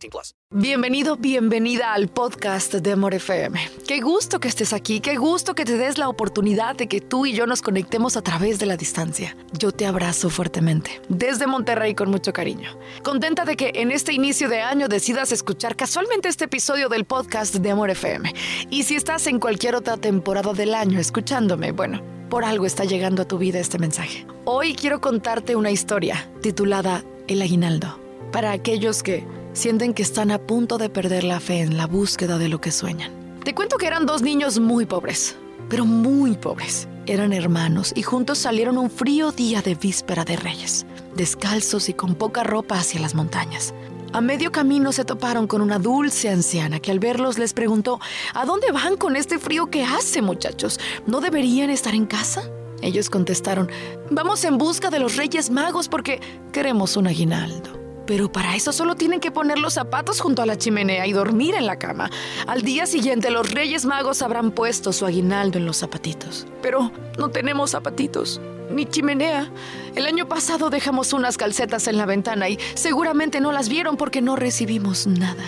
18 plus. Bienvenido, bienvenida al podcast de Amor FM. Qué gusto que estés aquí, qué gusto que te des la oportunidad de que tú y yo nos conectemos a través de la distancia. Yo te abrazo fuertemente, desde Monterrey con mucho cariño. Contenta de que en este inicio de año decidas escuchar casualmente este episodio del podcast de Amor FM. Y si estás en cualquier otra temporada del año escuchándome, bueno, por algo está llegando a tu vida este mensaje. Hoy quiero contarte una historia titulada El aguinaldo, para aquellos que sienten que están a punto de perder la fe en la búsqueda de lo que sueñan. Te cuento que eran dos niños muy pobres, pero muy pobres. Eran hermanos y juntos salieron un frío día de víspera de Reyes, descalzos y con poca ropa hacia las montañas. A medio camino se toparon con una dulce anciana que al verlos les preguntó, ¿A dónde van con este frío que hace, muchachos? ¿No deberían estar en casa? Ellos contestaron, vamos en busca de los Reyes Magos porque queremos un aguinaldo. Pero para eso solo tienen que poner los zapatos junto a la chimenea y dormir en la cama. Al día siguiente los Reyes Magos habrán puesto su aguinaldo en los zapatitos. Pero no tenemos zapatitos ni chimenea. El año pasado dejamos unas calcetas en la ventana y seguramente no las vieron porque no recibimos nada.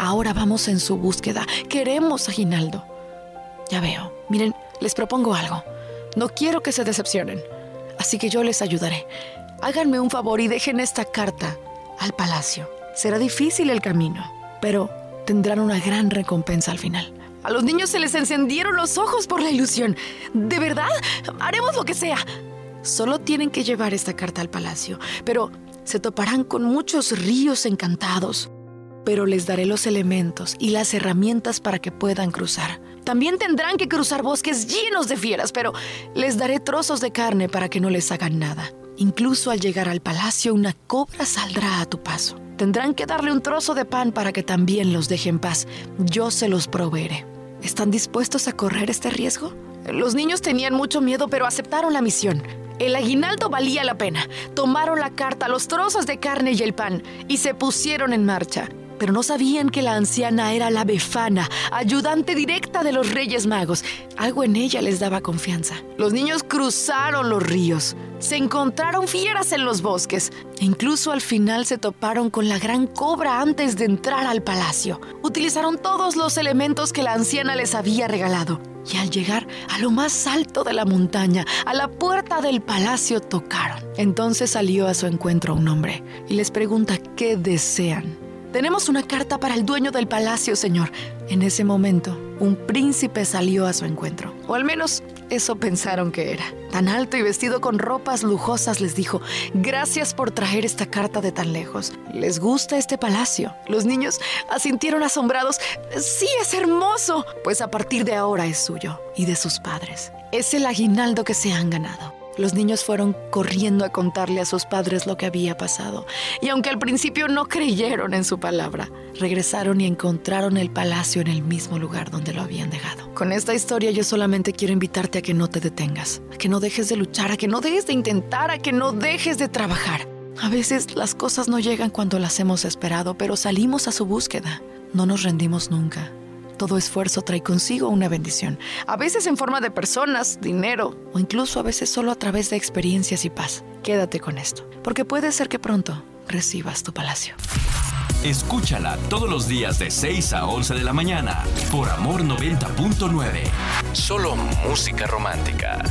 Ahora vamos en su búsqueda. Queremos aguinaldo. Ya veo. Miren, les propongo algo. No quiero que se decepcionen. Así que yo les ayudaré. Háganme un favor y dejen esta carta al palacio. Será difícil el camino, pero tendrán una gran recompensa al final. A los niños se les encendieron los ojos por la ilusión. ¿De verdad? Haremos lo que sea. Solo tienen que llevar esta carta al palacio, pero se toparán con muchos ríos encantados. Pero les daré los elementos y las herramientas para que puedan cruzar. También tendrán que cruzar bosques llenos de fieras, pero les daré trozos de carne para que no les hagan nada. Incluso al llegar al palacio, una cobra saldrá a tu paso. Tendrán que darle un trozo de pan para que también los deje en paz. Yo se los proveeré. ¿Están dispuestos a correr este riesgo? Los niños tenían mucho miedo, pero aceptaron la misión. El aguinaldo valía la pena. Tomaron la carta, los trozos de carne y el pan y se pusieron en marcha. Pero no sabían que la anciana era la befana, ayudante directa de los Reyes Magos. Algo en ella les daba confianza. Los niños cruzaron los ríos, se encontraron fieras en los bosques e incluso al final se toparon con la gran cobra antes de entrar al palacio. Utilizaron todos los elementos que la anciana les había regalado y al llegar a lo más alto de la montaña, a la puerta del palacio tocaron. Entonces salió a su encuentro un hombre y les pregunta qué desean. Tenemos una carta para el dueño del palacio, señor. En ese momento, un príncipe salió a su encuentro. O al menos eso pensaron que era. Tan alto y vestido con ropas lujosas les dijo, gracias por traer esta carta de tan lejos. ¿Les gusta este palacio? Los niños asintieron asombrados. Sí, es hermoso. Pues a partir de ahora es suyo y de sus padres. Es el aguinaldo que se han ganado. Los niños fueron corriendo a contarle a sus padres lo que había pasado, y aunque al principio no creyeron en su palabra, regresaron y encontraron el palacio en el mismo lugar donde lo habían dejado. Con esta historia yo solamente quiero invitarte a que no te detengas, a que no dejes de luchar, a que no dejes de intentar, a que no dejes de trabajar. A veces las cosas no llegan cuando las hemos esperado, pero salimos a su búsqueda. No nos rendimos nunca. Todo esfuerzo trae consigo una bendición, a veces en forma de personas, dinero o incluso a veces solo a través de experiencias y paz. Quédate con esto, porque puede ser que pronto recibas tu palacio. Escúchala todos los días de 6 a 11 de la mañana por Amor 90.9. Solo música romántica.